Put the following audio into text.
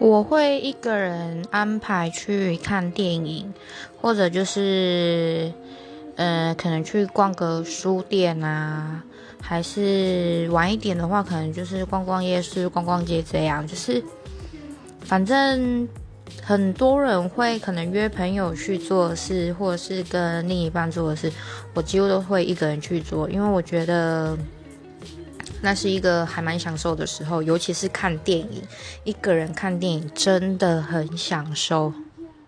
我会一个人安排去看电影，或者就是，呃，可能去逛个书店啊，还是晚一点的话，可能就是逛逛夜市、逛逛街这样。就是，反正很多人会可能约朋友去做事，或者是跟另一半做的事，我几乎都会一个人去做，因为我觉得。那是一个还蛮享受的时候，尤其是看电影，一个人看电影真的很享受。